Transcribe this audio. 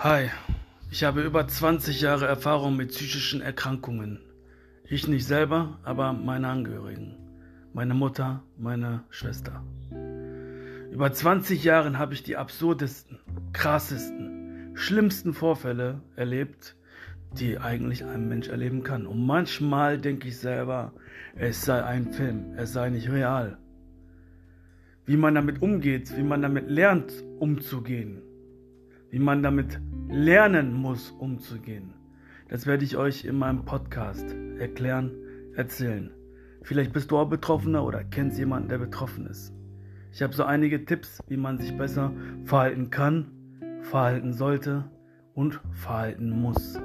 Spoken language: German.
Hi, ich habe über 20 Jahre Erfahrung mit psychischen Erkrankungen. Ich nicht selber, aber meine Angehörigen. Meine Mutter, meine Schwester. Über 20 Jahren habe ich die absurdesten, krassesten, schlimmsten Vorfälle erlebt, die eigentlich ein Mensch erleben kann. Und manchmal denke ich selber, es sei ein Film, es sei nicht real. Wie man damit umgeht, wie man damit lernt umzugehen, wie man damit lernen muss, umzugehen. Das werde ich euch in meinem Podcast erklären, erzählen. Vielleicht bist du auch Betroffener oder kennst jemanden, der betroffen ist. Ich habe so einige Tipps, wie man sich besser verhalten kann, verhalten sollte und verhalten muss.